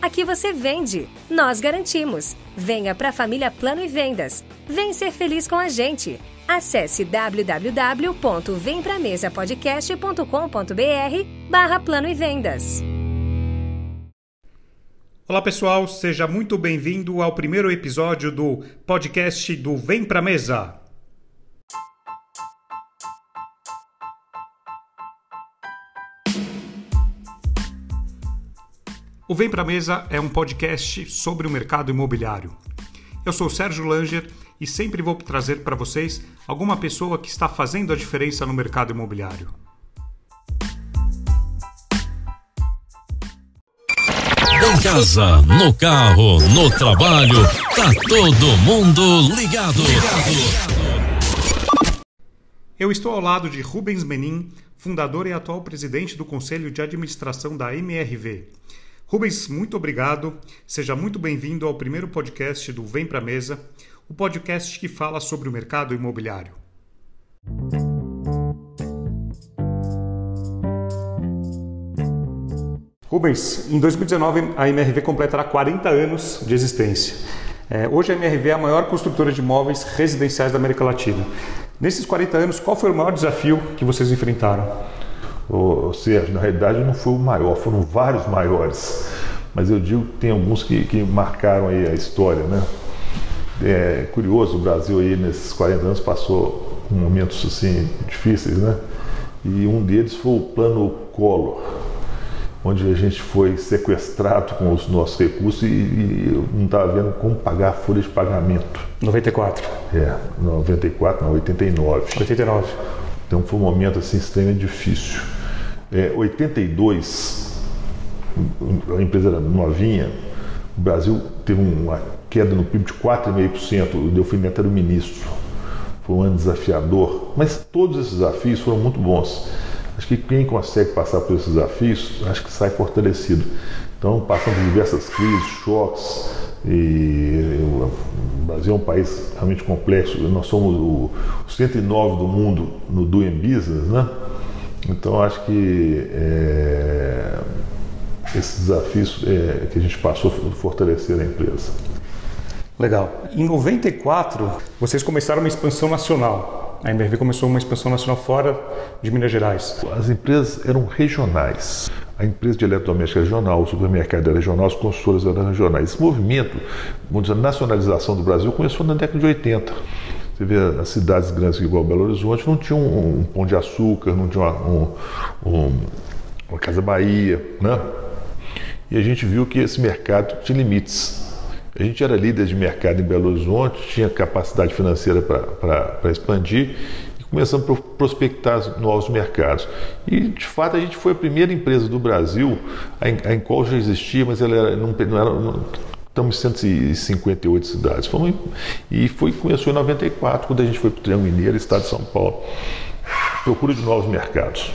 aqui você vende, nós garantimos. Venha para a família Plano e Vendas. Vem ser feliz com a gente. Acesse www.vempramesapodcast.com.br barra Plano e Vendas. Olá pessoal, seja muito bem-vindo ao primeiro episódio do podcast do Vem Pra Mesa. O Vem Pra Mesa é um podcast sobre o mercado imobiliário. Eu sou Sérgio Langer e sempre vou trazer para vocês alguma pessoa que está fazendo a diferença no mercado imobiliário. Em casa, no carro, no trabalho, tá todo mundo ligado. Eu estou ao lado de Rubens Menin, fundador e atual presidente do Conselho de Administração da MRV. Rubens, muito obrigado. Seja muito bem-vindo ao primeiro podcast do Vem Pra Mesa, o podcast que fala sobre o mercado imobiliário. Rubens, em 2019 a MRV completará 40 anos de existência. É, hoje a MRV é a maior construtora de imóveis residenciais da América Latina. Nesses 40 anos, qual foi o maior desafio que vocês enfrentaram? Ou seja, na realidade não foi o maior, foram vários maiores. Mas eu digo que tem alguns que, que marcaram aí a história, né? É curioso, o Brasil aí nesses 40 anos passou momentos assim difíceis, né? E um deles foi o plano Collor, onde a gente foi sequestrado com os nossos recursos e, e não estava vendo como pagar a folha de pagamento. 94. É, 94, não, 89. 89. Então foi um momento assim extremamente difícil. É, 82, a empresa era novinha, o Brasil teve uma queda no PIB de 4,5%, o Delfim Neto era o ministro. Foi um ano desafiador, mas todos esses desafios foram muito bons. Acho que quem consegue passar por esses desafios, acho que sai fortalecido. Então, passando por diversas crises, choques, e o Brasil é um país realmente complexo. Nós somos o 109 do mundo no Doing Business, né? Então acho que é, esses desafios é, que a gente passou fortaleceram a empresa. Legal. Em 94, vocês começaram uma expansão nacional. A MRV começou uma expansão nacional fora de Minas Gerais. As empresas eram regionais. A empresa de eletrodoméstico regional, o supermercado era regional, as consultoras eram regionais. Esse movimento, vamos dizer, nacionalização do Brasil começou na década de 80. Você vê as cidades grandes igual Belo Horizonte não tinham um, um pão de açúcar, não tinha uma, um, um, uma Casa Bahia, né? E a gente viu que esse mercado tinha limites. A gente era líder de mercado em Belo Horizonte, tinha capacidade financeira para expandir e começamos a prospectar novos mercados. E, de fato, a gente foi a primeira empresa do Brasil em, em qual já existia, mas ela era, não, não era, não, estamos em 158 cidades. Fomos, e foi, começou em 94, quando a gente foi para o Triângulo Mineiro, estado de São Paulo. Procura de novos mercados.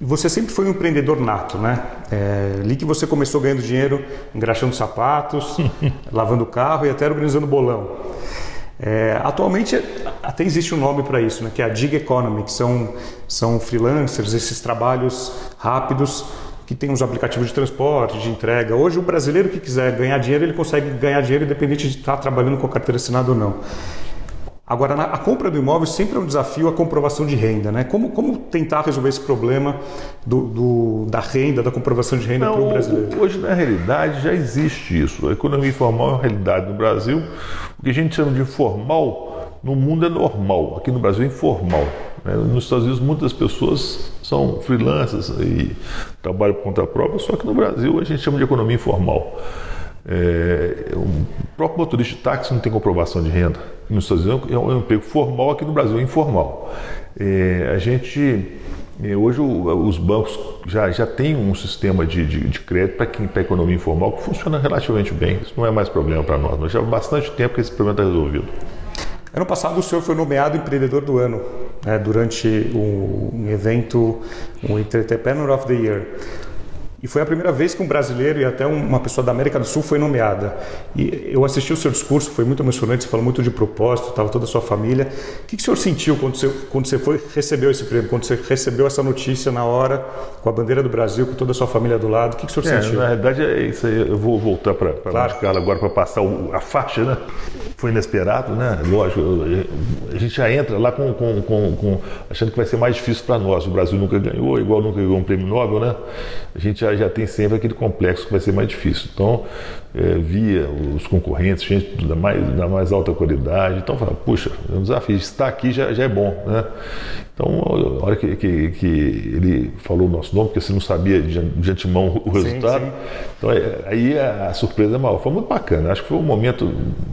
Você sempre foi um empreendedor nato, né? É, ali que você começou ganhando dinheiro, engraxando sapatos, lavando carro e até organizando bolão. É, atualmente até existe um nome para isso, né, que é a Gig Economy, que são, são freelancers, esses trabalhos rápidos que tem uns aplicativos de transporte, de entrega. Hoje o brasileiro que quiser ganhar dinheiro, ele consegue ganhar dinheiro independente de estar trabalhando com a carteira assinada ou não. Agora, a compra do imóvel sempre é um desafio a comprovação de renda, né? Como, como tentar resolver esse problema do, do da renda, da comprovação de renda para o brasileiro? Hoje, na realidade, já existe isso. A economia informal é uma realidade no Brasil. O que a gente chama de informal no mundo é normal, aqui no Brasil é informal. Né? Nos Estados Unidos, muitas pessoas são freelancers e trabalham por conta própria, só que no Brasil a gente chama de economia informal. É, o próprio motorista de táxi não tem comprovação de renda. Nos Estados Unidos é um emprego formal, aqui no Brasil é informal. É, a gente é, hoje os bancos já, já têm um sistema de, de, de crédito para quem para economia informal que funciona relativamente bem. Isso não é mais problema para nós. Nós já há bastante tempo que esse problema está resolvido. Ano passado o senhor foi nomeado empreendedor do ano né, durante um, evento, o um Entrepreneur of the Year. E foi a primeira vez que um brasileiro e até uma pessoa da América do Sul foi nomeada. E eu assisti o seu discurso, foi muito emocionante, você falou muito de propósito, estava toda a sua família. O que, que o senhor sentiu quando você, quando você foi, recebeu esse prêmio, quando você recebeu essa notícia na hora, com a bandeira do Brasil, com toda a sua família do lado? O que, que o senhor é, sentiu? Na verdade, é isso aí. Eu vou voltar para claro. Carla agora para passar o, a faixa, né? Foi inesperado, né? Lógico, a gente já entra lá com, com, com, com achando que vai ser mais difícil para nós. O Brasil nunca ganhou, igual nunca ganhou um prêmio Nobel, né? A gente já já, tem sempre aquele complexo que vai ser mais difícil. Então, é, via os concorrentes, gente da mais, da mais alta qualidade. Então, fala, puxa, é um desafio. Estar aqui já, já é bom, né? Então, a hora que, que, que, ele falou o nosso nome, porque você não sabia de, de antemão o resultado, sim, sim. então é, aí a, a, surpresa é maior. Foi muito bacana. Acho que foi um momento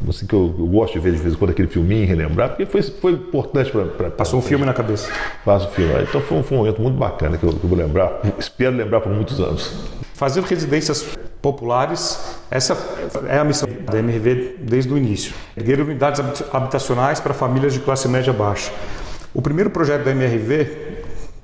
assim, que eu, eu, gosto de ver de vez em quando aquele filminho, relembrar, porque foi, foi importante para. Passou um filme na cabeça. Passa o filme. Então foi um, foi um momento muito bacana que eu, que eu vou lembrar, espero lembrar por muitos anos. Fazer residências populares, essa é a missão da MRV desde o início. Erguer unidades habitacionais para famílias de classe média baixa. O primeiro projeto da MRV,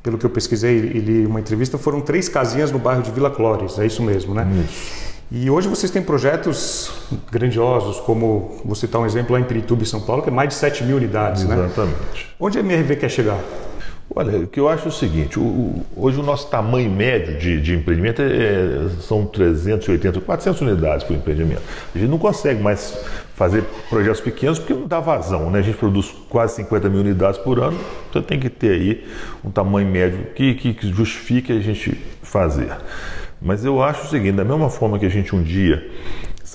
pelo que eu pesquisei e li uma entrevista, foram três casinhas no bairro de Vila Clores, é isso mesmo, né? Isso. E hoje vocês têm projetos grandiosos, como vou citar um exemplo lá em Pirituba, São Paulo, que é mais de 7 mil unidades, Exatamente. né? Exatamente. Onde a MRV quer chegar? Olha, o que eu acho é o seguinte: o, hoje o nosso tamanho médio de, de empreendimento é são 380, 400 unidades por empreendimento. A gente não consegue mais fazer projetos pequenos porque não dá vazão, né? A gente produz quase 50 mil unidades por ano, então tem que ter aí um tamanho médio que, que, que justifique a gente fazer. Mas eu acho o seguinte: da mesma forma que a gente um dia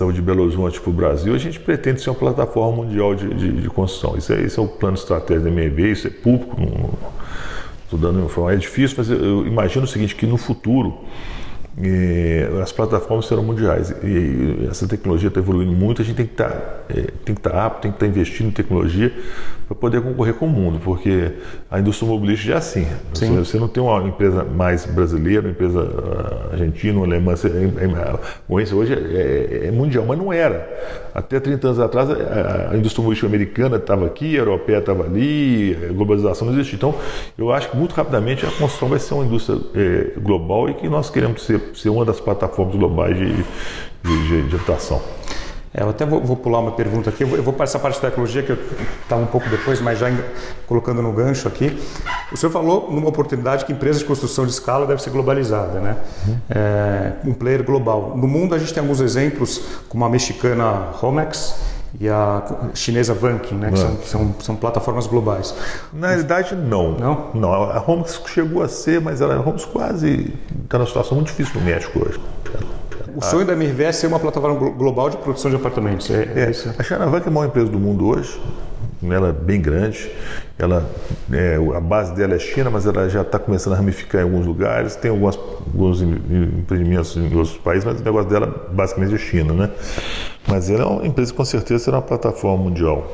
saiu de Belo Horizonte para o Brasil, a gente pretende ser uma plataforma mundial de, de, de construção. Isso é, esse é o plano estratégico da MRV, isso é público. Estou dando informação. É difícil, mas eu imagino o seguinte, que no futuro as plataformas serão mundiais e essa tecnologia está evoluindo muito. A gente tem que estar, tá, é, tem que estar tá apto, tem que estar tá investindo em tecnologia para poder concorrer com o mundo, porque a indústria automobilística é assim. Você, você, não tem uma empresa mais brasileira, uma empresa ah, argentina, uma alemã. Você, é, é, a hoje é, é, mundial, mas não era. Até 30 anos atrás, a, a indústria automobilística americana estava aqui, a europeia estava ali, a globalização não existia. Então, eu acho que muito rapidamente a construção vai ser uma indústria é, global e que nós queremos ser ser uma das plataformas globais de, de, de, de habitação. É, eu até vou, vou, pular uma pergunta aqui, eu vou, eu vou para essa parte de tecnologia que eu estava um pouco depois, mas já em, colocando no gancho aqui. O senhor falou numa oportunidade que empresas de construção de escala deve ser globalizada, né? Uhum. É, um player global. No mundo a gente tem alguns exemplos, como a mexicana Romex, e a chinesa Vanking, né, que são, são, são, plataformas globais. Na realidade, não. Não? Não, a Homes chegou a ser, mas ela, a Homes quase está numa situação muito difícil no México hoje. O sonho da MRV é ser uma plataforma global de produção de apartamentos. É, é, é a China Vanking é a maior empresa do mundo hoje. Ela é bem grande. Ela, é, a base dela é China, mas ela já está começando a ramificar em alguns lugares. Tem algumas, alguns empreendimentos em outros países, mas o negócio dela basicamente é China, né? Mas ela é uma empresa que com certeza será uma plataforma mundial.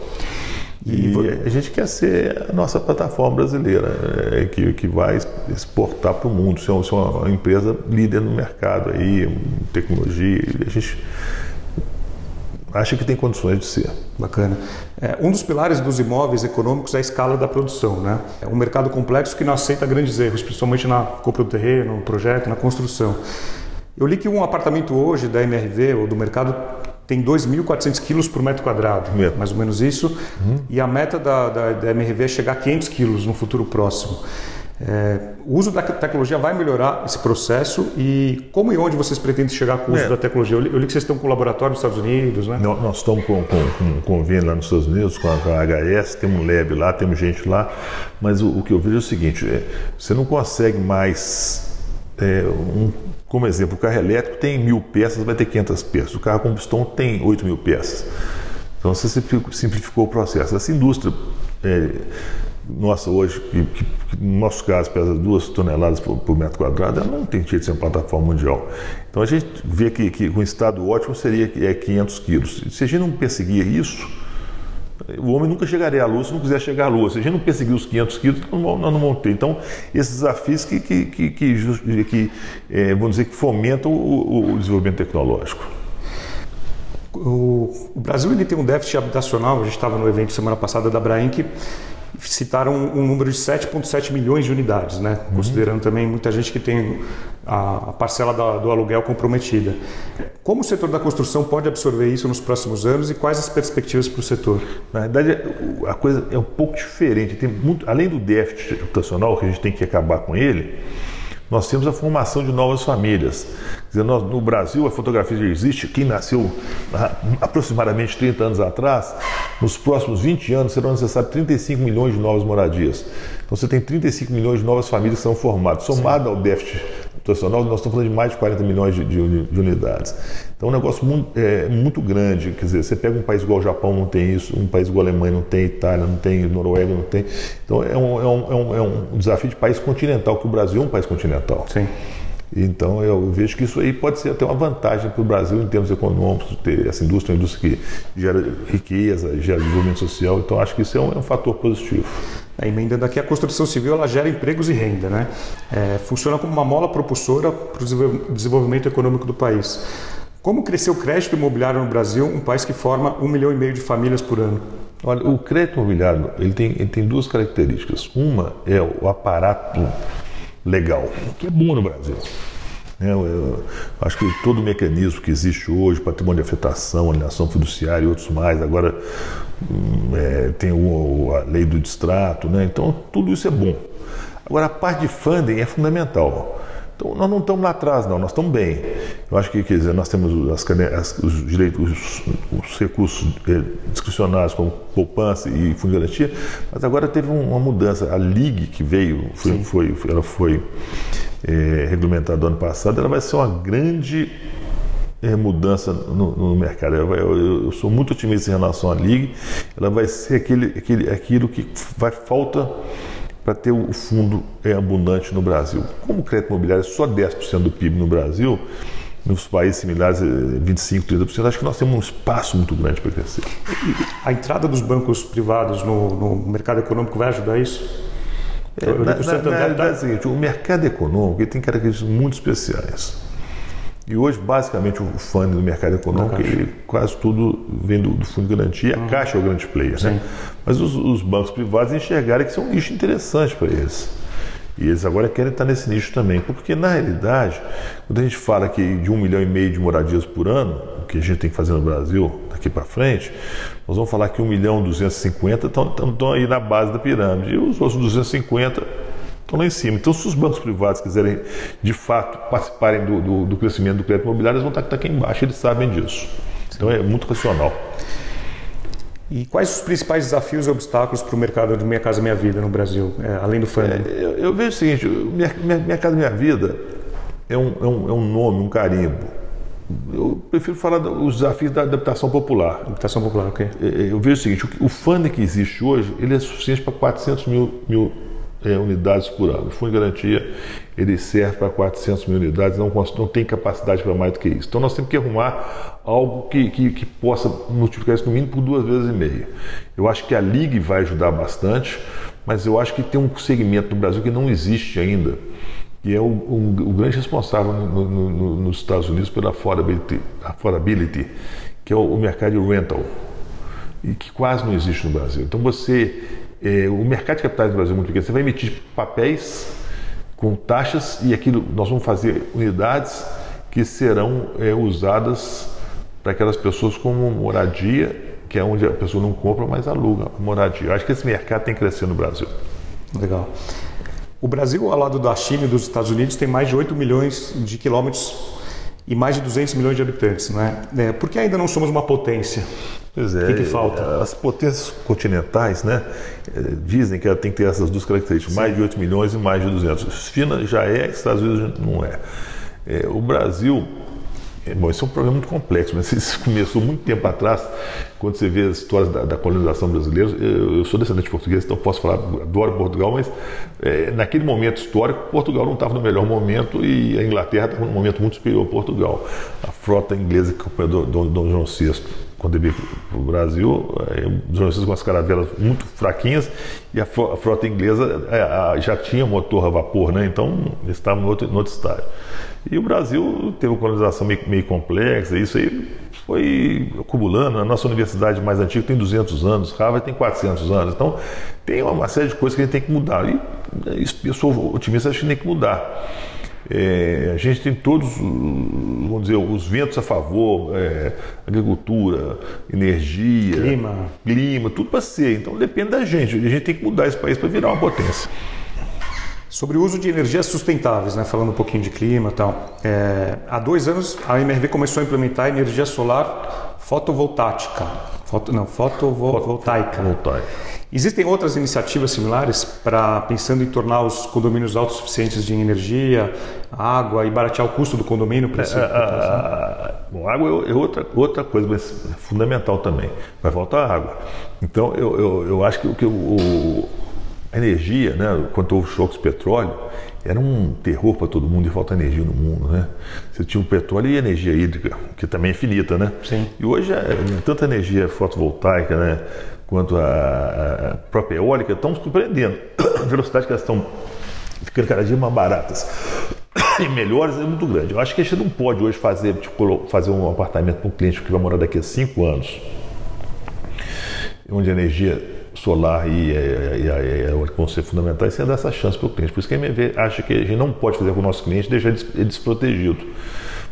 E, a gente quer ser a nossa plataforma brasileira, é, que, que vai exportar para o mundo, ser uma, empresa líder no mercado aí, tecnologia. A gente acha que tem condições de ser. Bacana. É, um dos pilares dos imóveis econômicos é a escala da produção. Né? É um mercado complexo que não aceita grandes erros, principalmente na compra do terreno, no projeto, na construção. Eu li que um apartamento hoje da MRV ou do mercado tem 2.400 quilos por metro quadrado, é. mais ou menos isso. Uhum. E a meta da, da, da, MRV é chegar a 500 quilos no futuro próximo. É, o uso da tecnologia vai melhorar esse processo e como e onde vocês pretendem chegar com o uso é. da tecnologia? Eu li, eu li, que vocês estão com um laboratório nos Estados Unidos, né? Nós, nós estamos com, com, com um convênio lá nos Estados Unidos, com a, com a HS, temos um lab lá, temos gente lá, mas o, o que eu vejo é o seguinte, é, você não consegue mais é, um como exemplo, o carro elétrico tem mil peças, vai ter 500 peças. O carro a combustão tem 8 mil peças. Então você simplificou o processo. Essa indústria é, nossa hoje, que, que, que, no nosso caso pesa duas toneladas por, por, metro quadrado, ela não tem jeito de ser uma plataforma mundial. Então a gente vê que, que um estado ótimo seria é 500 quilos. Se a gente não perseguir isso, o homem nunca chegaria à Lua se não quiser chegar à Lua. Se a gente não perseguir os 500 quilos, nós não vamos ter. Então, esses desafios que, que, que, que, que é, vamos dizer, que fomentam o, o desenvolvimento tecnológico. O, Brasil ele tem um déficit habitacional, a gente estava no evento semana passada da Brain, que citaram um, número de 7,7 milhões de unidades, né? Uhum. considerando também muita gente que tem a, a parcela da, do aluguel comprometida. Como o setor da construção pode absorver isso nos próximos anos e quais as perspectivas para o setor? Na verdade, a coisa é um pouco diferente. Tem muito, além do déficit habitacional, que a gente tem que acabar com ele, nós temos a formação de novas famílias. Dizer, nós, no Brasil, a fotografia já existe. Quem nasceu há aproximadamente 30 anos atrás, nos próximos 20 anos serão necessários 35 milhões de novas moradias. Então você tem 35 milhões de novas famílias que são formadas. Somado ao déficit habitacional, nós estamos falando de mais de 40 milhões de, de, de unidades. Então é um negócio muito, é, muito grande. Quer dizer, você pega um país igual o Japão, não tem isso, um país igual a Alemanha não tem, Itália não tem, Noruega não tem. Então é um, é um, é um, é um desafio de país continental, que o Brasil é um país continental. Sim. Então eu vejo que isso aí pode ser até uma vantagem para o Brasil em termos econômicos, ter essa indústria, uma indústria que gera riqueza, gera desenvolvimento social. Então acho que isso é um, é um fator positivo. A emenda daqui, a construção civil ela gera empregos e renda, né? É, funciona como uma mola propulsora para o desenvolvimento econômico do país. Como cresceu o crédito imobiliário no Brasil, um país que forma um milhão e meio de famílias por ano? Olha, o crédito imobiliário ele tem, ele tem duas características. Uma é o aparato legal, que é bom no Brasil. É, eu, eu, acho que todo o mecanismo que existe hoje, patrimônio de afetação, alienação fiduciária e outros mais, agora hum, é, tem o, a lei do distrato, né? então tudo isso é bom. Agora a parte de funding é fundamental. Então, nós não estamos lá atrás, não, nós estamos bem. Eu acho que, quer dizer, nós temos as, as, os direitos, os, os recursos eh, discricionários, como poupança e fundo de garantia, mas agora teve uma mudança. A LIG que veio, foi, foi, ela foi é, regulamentada ano passado, ela vai ser uma grande é, mudança no, no mercado. Eu, eu, eu, sou muito otimista em relação à LIG, ela vai ser aquele, aquele, aquilo que vai falta para ter o fundo é, abundante no Brasil. Como o crédito imobiliário é só 10% do PIB no Brasil, nos países similares 25, é 30%, acho que nós temos um espaço muito grande para crescer. A entrada dos bancos privados no, no mercado econômico vai ajudar isso? É, na, na, na realidade é o seguinte, o mercado econômico tem características muito especiais. E hoje, basicamente, o fundo do mercado econômico, ele, quase tudo vem do, do fundo de garantia. Uhum. A Caixa é o grande player, né? Mas os, os, bancos privados enxergaram que isso é um nicho interessante para eles. E eles agora querem estar nesse nicho também. Porque, na realidade, quando a gente fala que de um milhão e meio de moradias por ano, o que a gente tem que fazer no Brasil daqui para frente, nós vamos falar que 1 milhão e 250 estão, estão aí na base da pirâmide. E os outros 250 estão lá em cima. Então, se os bancos privados quiserem, de fato, participarem do, do, do crescimento do crédito imobiliário, eles vão estar aqui embaixo, eles sabem disso. Então, é muito racional. E quais os principais desafios e obstáculos para o mercado de Minha Casa Minha Vida no Brasil, é, além do fundo? É, eu, eu, vejo o seguinte, minha, minha, minha, Casa Minha Vida é um, é um, é um nome, um carimbo. Eu prefiro falar dos desafios da adaptação popular. Adaptação popular, ok. É, é, eu vejo o seguinte, o, o fundo que existe hoje, ele é suficiente para 400 mil, mil é, unidades por ano. O fundo de garantia ele serve para 400 mil unidades, não, não tem capacidade para mais do que isso. Então nós temos que arrumar algo que, que, que, possa multiplicar isso no mínimo por duas vezes e meia. Eu acho que a Ligue vai ajudar bastante, mas eu acho que tem um segmento no Brasil que não existe ainda, que é o, o grande responsável no, no, no, nos Estados Unidos pela affordability, affordability que é o, o mercado de rental, e que quase não existe no Brasil. Então você é, o mercado de capitais do Brasil é muito pequeno. Você vai emitir papéis com taxas e aquilo nós vamos fazer unidades que serão é, usadas para aquelas pessoas como moradia, que é onde a pessoa não compra, mas aluga moradia. Eu acho que esse mercado tem que crescer no Brasil. Legal. O Brasil, ao lado da China e dos Estados Unidos, tem mais de 8 milhões de quilômetros e mais de 200 milhões de habitantes. Não é? É, por que ainda não somos uma potência? Pois é. O que, que falta? As potências continentais, né, eh, dizem que ela tem que ter essas duas características, Sim. mais de 8 milhões e mais de 200. China já é, Estados Unidos não é. é o Brasil, bom, isso é um problema muito complexo, mas isso começou muito tempo atrás quando você vê as histórias da, da colonização brasileira, eu, eu, sou descendente de português, então posso falar, adoro Portugal, mas é, naquele momento histórico, Portugal não estava no melhor momento e a Inglaterra estava num momento muito superior a Portugal. A frota inglesa que acompanhou Dom João VI veio para o Brasil, os franceses com as caravelas muito fraquinhas e a frota inglesa é, já tinha motor a vapor, né? então eles estavam no outro, outro estágio. E o Brasil teve uma colonização meio, meio complexa, isso aí foi acumulando. A nossa universidade mais antiga tem 200 anos, Harvard tem 400 anos, então tem uma série de coisas que a gente tem que mudar. E eu sou otimista, acho que tem que mudar. É, a gente tem todos, vamos dizer, os ventos a favor, é, agricultura, energia, clima, clima tudo para ser. Então depende da gente. A gente tem que mudar esse país para virar uma potência. Sobre o uso de energias sustentáveis, né, falando um pouquinho de clima e tal. É, há dois anos a MRV começou a implementar energia solar fotovoltaica. Foto, não, fotovoltaica. Voltaica. Existem outras iniciativas similares para pensando em tornar os condomínios autossuficientes de energia, água e baratear o custo do condomínio para esse. É, a, bom, água é outra, outra coisa, mas é fundamental também. Vai faltar água. Então eu, eu, eu acho que, que o, a energia, né, quando houve choques de petróleo, era um terror para todo mundo e falta energia no mundo, né? Você tinha o petróleo e a energia hídrica, que também é finita, né? Sim. E hoje é, tanta energia fotovoltaica, né? Quanto a, a própria eólica estão surpreendendo. A velocidade que elas estão ficando cada dia mais baratas e melhores é muito grande. Eu acho que a gente não pode hoje fazer, tipo, fazer um apartamento para um cliente que vai morar daqui a cinco anos, onde a energia solar e, e, a eólica vão ser fundamentais sem dar essa chance para o cliente. Por isso que a MV acha que a gente não pode fazer com o nosso cliente deixar ele desprotegido.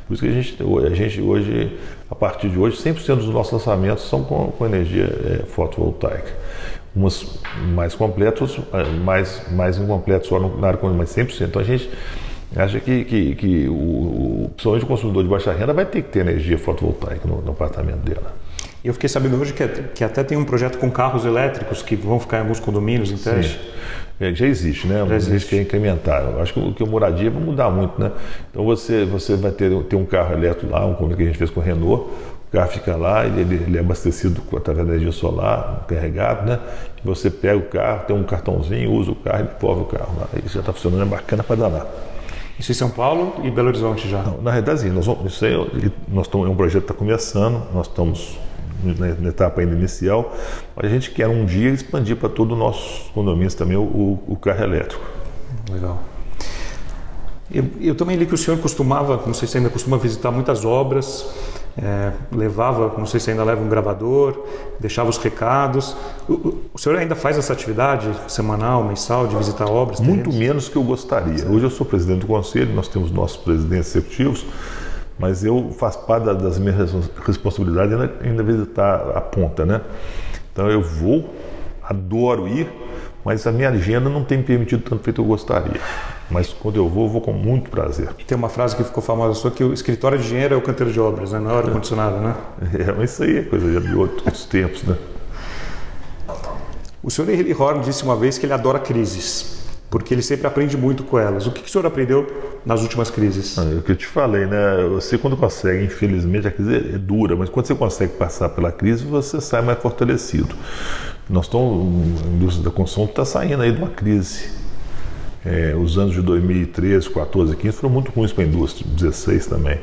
Por isso que a gente, a gente hoje, a partir de hoje, 100% dos nossos lançamentos são com, com energia é, fotovoltaica. Umas mais completas, mais, mais incompletas só na área mas 100%. Então a gente acha que, que, que o, principalmente o consumidor de baixa renda vai ter que ter energia fotovoltaica no, no apartamento dela. Eu fiquei sabendo hoje que, que até tem um projeto com carros elétricos que vão ficar em alguns condomínios em teste. É, já existe, né? Já existe. que é incrementar. Eu acho que o, que o moradia vai mudar muito, né? Então você, você vai ter, ter um carro elétrico lá, um convênio que a gente fez com o Renault, o carro fica lá, ele, ele é abastecido através da energia solar, carregado, né? Você pega o carro, tem um cartãozinho, usa o carro e devolve o carro lá. Isso já está funcionando, é bacana para danar. Isso em São Paulo e Belo Horizonte já? Não, na realidade, sim, nós vamos, isso aí, nós estamos, é um projeto que está começando, nós estamos na etapa ainda inicial, a gente quer um dia expandir para todos os nossos condomínios também o, o, carro elétrico. Legal. Eu, eu, também li que o senhor costumava, não sei se ainda costuma visitar muitas obras, é, levava, não sei se ainda leva um gravador, deixava os recados. O, o, senhor ainda faz essa atividade semanal, mensal, de visitar obras? Muito menos que eu gostaria. Hoje eu sou presidente do conselho, nós temos nossos presidentes executivos, mas eu faço parte das minhas responsabilidades ainda, ainda visitar a ponta, né? Então eu vou, adoro ir, mas a minha agenda não tem me permitido tanto feito eu gostaria. Mas quando eu vou, eu vou com muito prazer. E tem uma frase que ficou famosa sua que o escritório de dinheiro é o canteiro de obras, né? não é ar-condicionado, né? É, mas isso aí é coisa de outros tempos, né? O senhor Henry Horn disse uma vez que ele adora crises porque ele sempre aprende muito com elas. O que, que o senhor aprendeu nas últimas crises? Ah, é o que eu te falei, né? Você quando consegue, infelizmente a crise é dura, mas quando você consegue passar pela crise, você sai mais fortalecido. Nós estamos, a indústria da construção está saindo aí de uma crise. É, os anos de 2013, 14, 15 foram muito ruins para a indústria, 16 também.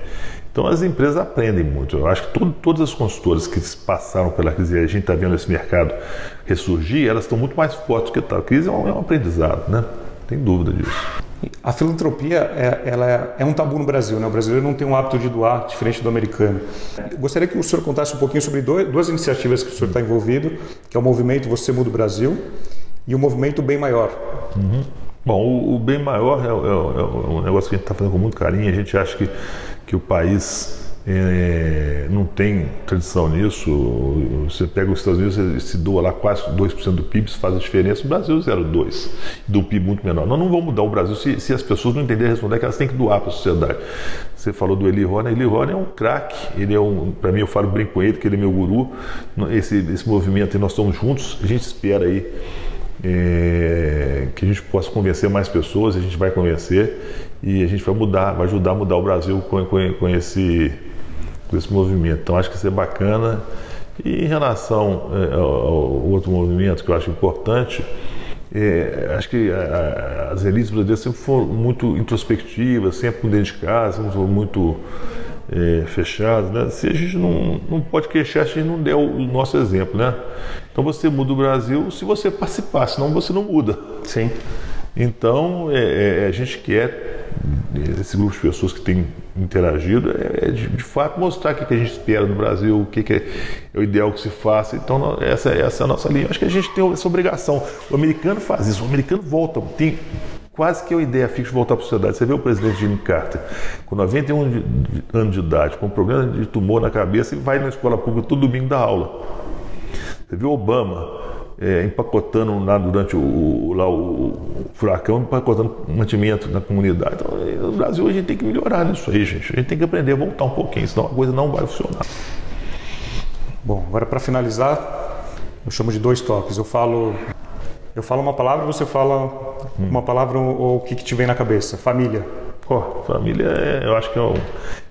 Então as empresas aprendem muito. Eu acho que todo, todas as consultoras que passaram pela crise e a gente está vendo esse mercado ressurgir, elas estão muito mais fortes que tal. A crise é um, é um aprendizado, né? Tem dúvida disso. A filantropia é, ela é, é, um tabu no Brasil, né? O brasileiro não tem um hábito de doar diferente do americano. Eu gostaria que o senhor contasse um pouquinho sobre dois, duas iniciativas que o senhor está envolvido, que é o movimento Você Muda o Brasil e o movimento Bem Maior. Uhum. Bom, o, o, Bem Maior é, é, é um negócio que a gente está fazendo com muito carinho. A gente acha que que o país é, não tem tradição nisso. Você pega os Estados Unidos, se doa lá quase 2% do PIB, isso faz a diferença. O Brasil 0,2%, do PIB muito menor. Nós não vamos mudar o Brasil se, se as pessoas não entenderem responder que elas têm que doar para a sociedade. Você falou do Eli Rony, Eli Rony é um craque, ele é um, para mim eu falo bem com ele, que ele é meu guru. Esse, esse movimento e nós estamos juntos, a gente espera aí é, que a gente possa convencer mais pessoas, a gente vai convencer e a gente vai mudar, vai ajudar a mudar o Brasil com, com, com esse, com esse movimento. Então acho que isso é bacana E em relação é, ao, ao outro movimento que eu acho importante, é, acho que a, a, as elites brasileiras sempre foram muito introspectivas, sempre dentro de casa, muito é, fechadas. Né? Se a gente não, não pode queixar, se a gente não der o, o nosso exemplo. Né? Então você muda o Brasil se você participar, senão você não muda. Sim. Então é, é, a gente quer esse grupo de pessoas que tem interagido é, é de, de, fato mostrar o que, que a gente espera no Brasil, o que, que é, é, o ideal que se faça. Então, essa, essa é a nossa linha. Acho que a gente tem essa obrigação. O americano faz isso, o americano volta, tem quase que a ideia fixa de voltar para a sociedade. Você vê o presidente Jimmy Carter, com 91 anos de idade, com um problema de tumor na cabeça, ele vai na escola pública todo domingo dar aula. Você o Obama é, empacotando lá durante o, lá, o, furacão, empacotando mantimento na comunidade. Então, no Brasil a gente tem que melhorar nisso aí, gente. A gente tem que aprender a voltar um pouquinho, senão a coisa não vai funcionar. Bom, agora para finalizar, eu chamo de dois toques. Eu falo, eu falo uma palavra, você fala hum. uma palavra ou o que, que te vem na cabeça. Família. Oh, família, é, eu acho que é o,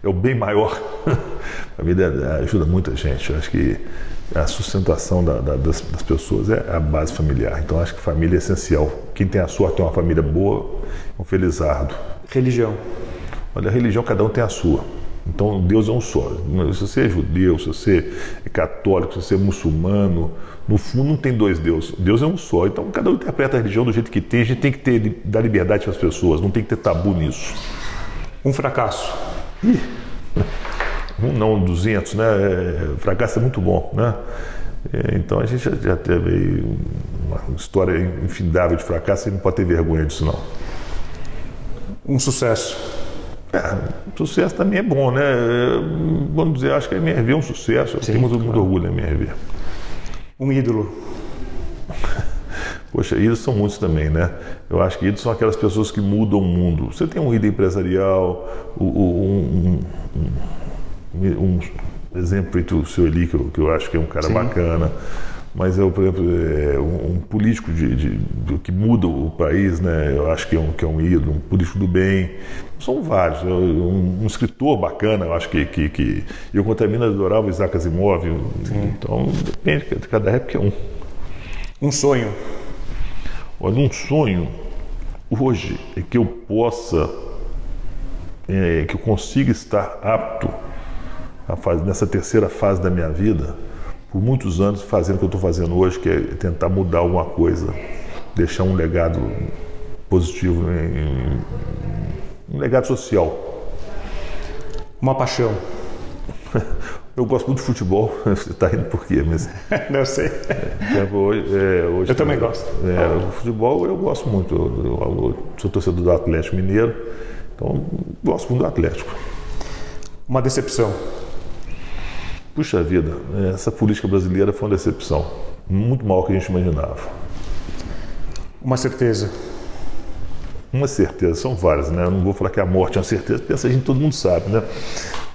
é o bem maior. família ajuda muita gente. Eu acho que a sustentação da, da, das, das, pessoas é a base familiar. Então acho que família é essencial. Quem tem a sorte de ter uma família boa, é um felizardo. Religião. Olha, a religião cada um tem a sua. Então Deus é um só. Se você é judeu, se você é católico, se você é muçulmano, no fundo não tem dois deuses. Deus é um só. Então cada um interpreta a religião do jeito que tem. A gente tem que ter dar liberdade para as pessoas. Não tem que ter tabu nisso. Um fracasso. Ih um não, 200, né? É, fracasso é muito bom, né? É, então a gente já, teve uma história infindável de fracasso e não pode ter vergonha disso não. Um sucesso. É, sucesso também é bom, né? É, vamos dizer, acho que a MRV é um sucesso. Sim, Temos claro. muito orgulho da MRV. Um ídolo. Poxa, ídolos são muitos também, né? Eu acho que ídolos são aquelas pessoas que mudam o mundo. Você tem um ídolo empresarial, um, um, um um exemplo feito o seu Eli, que eu, que eu acho que é um cara Sim. bacana, mas eu, por exemplo, é um, um, político de, de, de, que muda o país, né? Eu acho que é um, que é um ídolo, um político do bem. São vários. Um, um escritor bacana, eu acho que. que, que eu, mina, adorava Isaac Asimov. Sim. Então, depende, cada época é um. Um sonho. Olha, um sonho hoje é que eu possa, é, que eu consiga estar apto fase, nessa terceira fase da minha vida, por muitos anos fazendo o que eu estou fazendo hoje, que é tentar mudar alguma coisa, deixar um legado positivo, um legado social. Uma paixão. Eu gosto muito de futebol, você está rindo por quê? Mas, Não sei. É, hoje, é, hoje, eu também gosto. É, o futebol eu gosto muito. Eu, eu, sou torcedor do Atlético Mineiro, então gosto muito do Atlético. Uma decepção. Puxa vida, essa política brasileira foi uma decepção. Muito maior que a gente imaginava. Uma certeza. Uma certeza, são várias, né? Eu não vou falar que a morte é uma certeza, porque essa gente todo mundo sabe, né?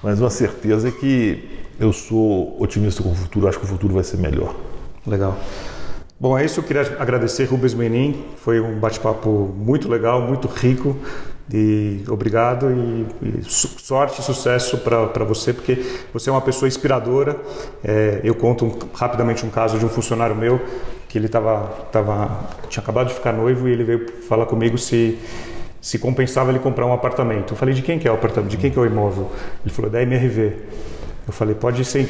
Mas uma certeza é que eu sou otimista com o futuro, acho que o futuro vai ser melhor. Legal. Bom, é isso. Eu queria agradecer Rubens Menin. Foi um bate-papo muito legal, muito rico. E obrigado e, e sorte e sucesso para você, porque você é uma pessoa inspiradora. É, eu conto um, rapidamente um caso de um funcionário meu que ele tava, tava, tinha acabado de ficar noivo e ele veio falar comigo se se compensava ele comprar um apartamento. Eu falei, de quem que é o apartamento? De quem que é o imóvel? Ele falou, da MRV. Eu falei, pode ir sem,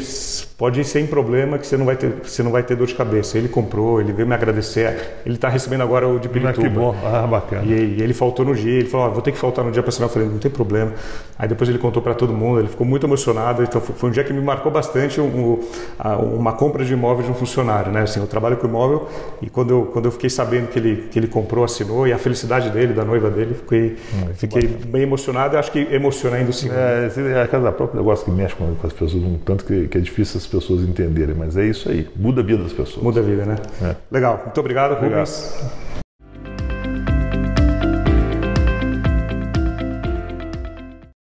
pode ir sem problema que você não vai ter, você não vai ter dor de cabeça. Ele comprou, ele veio me agradecer. Ele está recebendo agora o de Pirituba. Ah, que bom, ah, bacana. E, e, ele faltou no dia, ele falou, ah, vou ter que faltar no dia para assinar. Eu falei, não tem problema. Aí depois ele contou para todo mundo, ele ficou muito emocionado. Então foi um dia que me marcou bastante um, um, uma compra de imóvel de um funcionário, né? Assim, eu trabalho com imóvel e quando eu, quando eu fiquei sabendo que ele, que ele comprou, assinou e a felicidade dele, da noiva dele, fiquei, hum, fiquei bem emocionado. Acho que emociona ainda o segundo. É, a casa própria, eu gosto que mexe com as pessoas pessoas, um tanto que, que, é difícil as pessoas entenderem, mas é isso aí, muda a vida das pessoas. Muda a vida, né? É. Legal, muito obrigado, obrigado. Rubens.